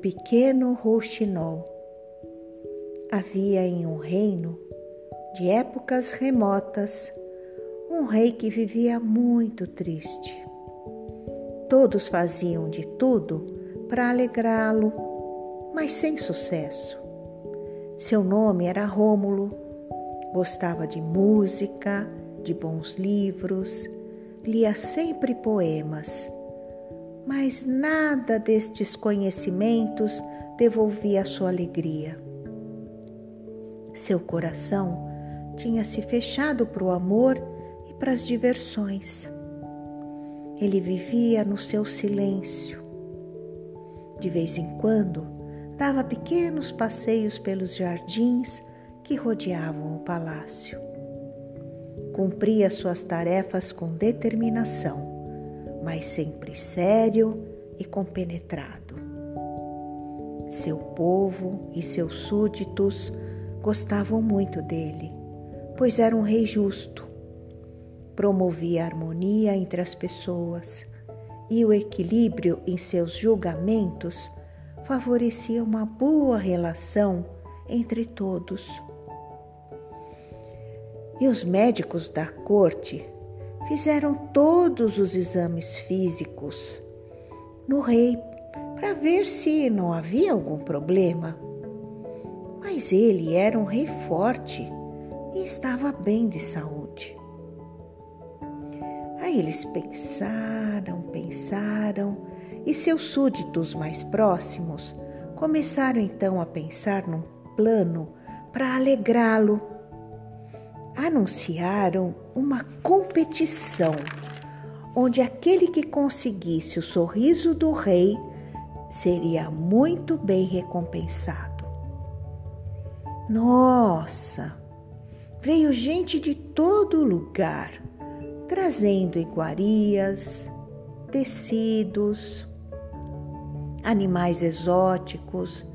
pequeno rouxinol. Havia em um reino, de épocas remotas, um rei que vivia muito triste. Todos faziam de tudo para alegrá-lo, mas sem sucesso. Seu nome era Rômulo, gostava de música, de bons livros, lia sempre poemas mas nada destes conhecimentos devolvia sua alegria. Seu coração tinha se fechado para o amor e para as diversões. Ele vivia no seu silêncio. De vez em quando, dava pequenos passeios pelos jardins que rodeavam o palácio. Cumpria suas tarefas com determinação mas sempre sério e compenetrado. Seu povo e seus súditos gostavam muito dele, pois era um rei justo. Promovia a harmonia entre as pessoas e o equilíbrio em seus julgamentos favorecia uma boa relação entre todos. E os médicos da corte fizeram todos os exames físicos no rei para ver se não havia algum problema. Mas ele era um rei forte e estava bem de saúde. Aí eles pensaram, pensaram, e seus súditos mais próximos começaram então a pensar num plano para alegrá-lo anunciaram uma competição onde aquele que conseguisse o sorriso do rei seria muito bem recompensado. Nossa! Veio gente de todo lugar, trazendo iguarias, tecidos, animais exóticos,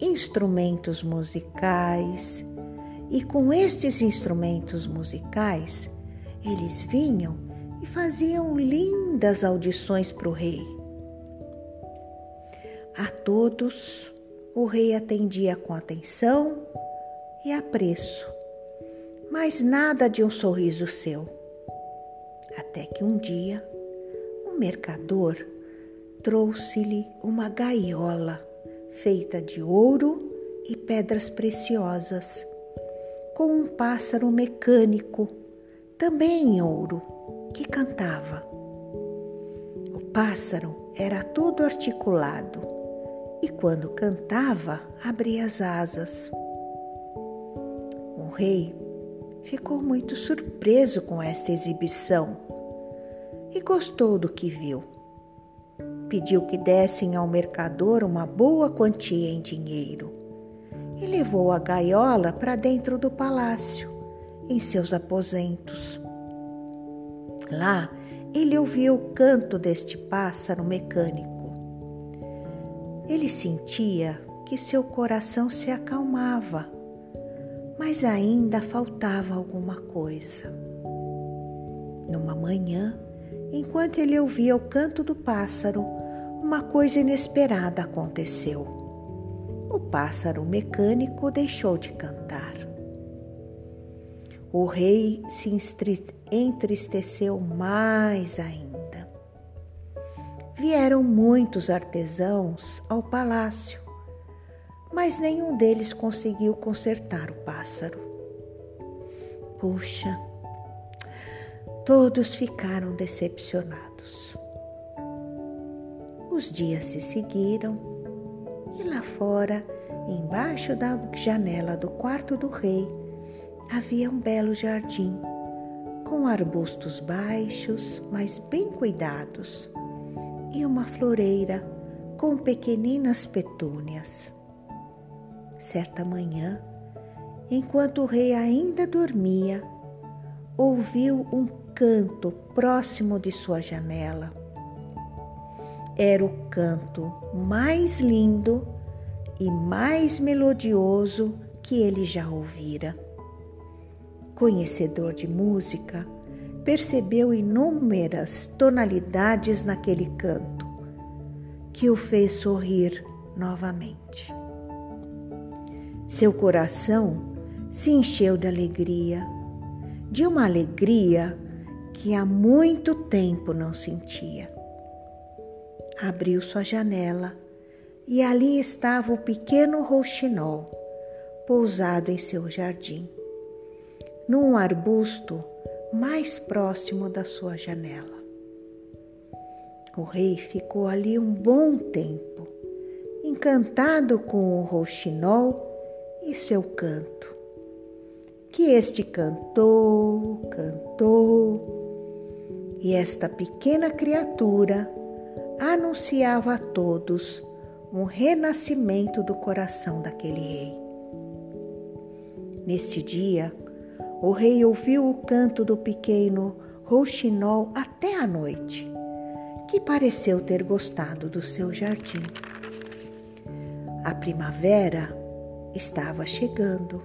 instrumentos musicais e com estes instrumentos musicais, eles vinham e faziam lindas audições para o rei. A todos o rei atendia com atenção e apreço, mas nada de um sorriso seu. Até que um dia, um mercador trouxe-lhe uma gaiola feita de ouro e pedras preciosas com um pássaro mecânico, também em ouro, que cantava. O pássaro era todo articulado e, quando cantava, abria as asas. O rei ficou muito surpreso com esta exibição e gostou do que viu. Pediu que dessem ao mercador uma boa quantia em dinheiro e levou a gaiola para dentro do palácio, em seus aposentos. Lá ele ouviu o canto deste pássaro mecânico. Ele sentia que seu coração se acalmava, mas ainda faltava alguma coisa. Numa manhã, enquanto ele ouvia o canto do pássaro, uma coisa inesperada aconteceu o pássaro mecânico deixou de cantar. O rei se entristeceu mais ainda. Vieram muitos artesãos ao palácio, mas nenhum deles conseguiu consertar o pássaro. Puxa, todos ficaram decepcionados. Os dias se seguiram e lá fora, embaixo da janela do quarto do rei, havia um belo jardim, com arbustos baixos, mas bem cuidados, e uma floreira com pequeninas petúnias. Certa manhã, enquanto o rei ainda dormia, ouviu um canto próximo de sua janela era o canto mais lindo e mais melodioso que ele já ouvira. Conhecedor de música, percebeu inúmeras tonalidades naquele canto, que o fez sorrir novamente. Seu coração se encheu de alegria, de uma alegria que há muito tempo não sentia. Abriu sua janela e ali estava o pequeno rouxinol pousado em seu jardim, num arbusto mais próximo da sua janela. O rei ficou ali um bom tempo, encantado com o rouxinol e seu canto. Que este cantou, cantou, e esta pequena criatura anunciava a todos um renascimento do coração daquele rei. Neste dia, o rei ouviu o canto do pequeno rouxinol até a noite, que pareceu ter gostado do seu jardim. A primavera estava chegando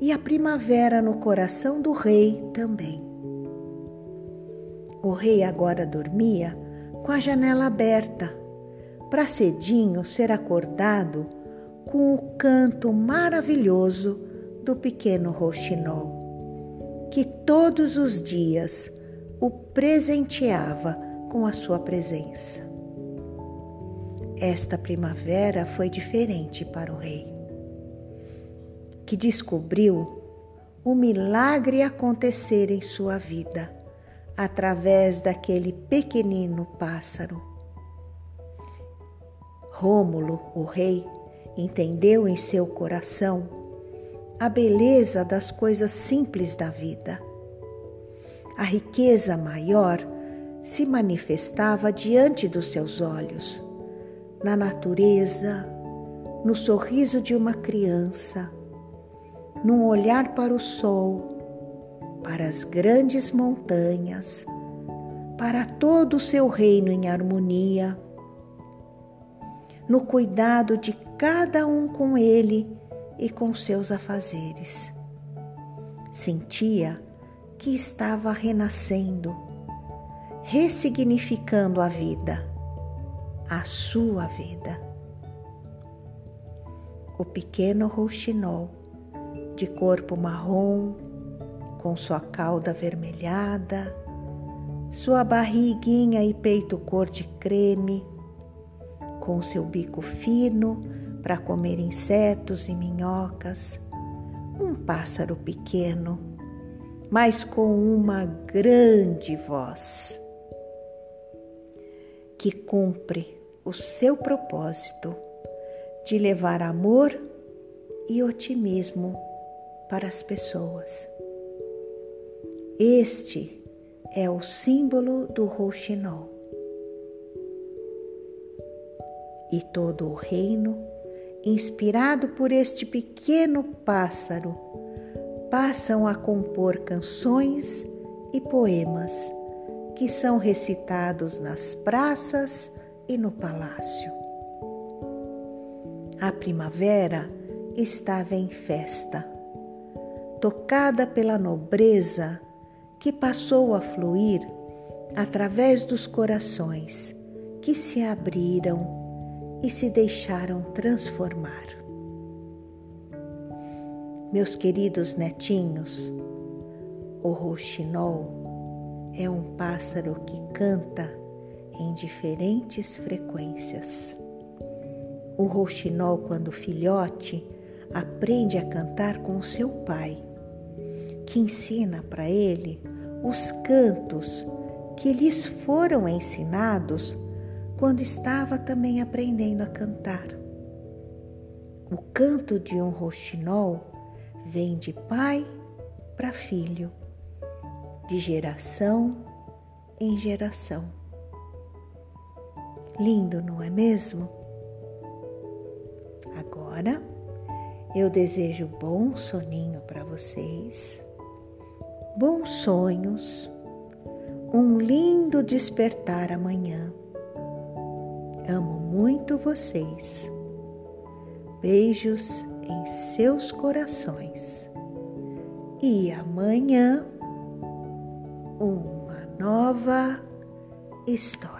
e a primavera no coração do rei também. O rei agora dormia com a janela aberta, para cedinho ser acordado com o canto maravilhoso do pequeno rouxinol, que todos os dias o presenteava com a sua presença. Esta primavera foi diferente para o rei, que descobriu o milagre acontecer em sua vida através daquele pequenino pássaro. Rômulo, o rei, entendeu em seu coração a beleza das coisas simples da vida. A riqueza maior se manifestava diante dos seus olhos, na natureza, no sorriso de uma criança, num olhar para o sol, para as grandes montanhas, para todo o seu reino em harmonia, no cuidado de cada um com ele e com seus afazeres. Sentia que estava renascendo, ressignificando a vida, a sua vida. O pequeno rouxinol, de corpo marrom, com sua cauda avermelhada, sua barriguinha e peito cor de creme, com seu bico fino para comer insetos e minhocas, um pássaro pequeno, mas com uma grande voz, que cumpre o seu propósito de levar amor e otimismo para as pessoas. Este é o símbolo do rouxinol. E todo o reino inspirado por este pequeno pássaro, passam a compor canções e poemas que são recitados nas praças e no palácio. A primavera estava em festa, tocada pela nobreza que passou a fluir através dos corações que se abriram e se deixaram transformar. Meus queridos netinhos, o rouxinol é um pássaro que canta em diferentes frequências. O rouxinol, quando filhote, aprende a cantar com seu pai, que ensina para ele os cantos que lhes foram ensinados quando estava também aprendendo a cantar. O canto de um roxinol vem de pai para filho, de geração em geração. Lindo, não é mesmo? Agora eu desejo bom soninho para vocês, bons sonhos, um lindo despertar amanhã Amo muito vocês. Beijos em seus corações. E amanhã, uma nova história.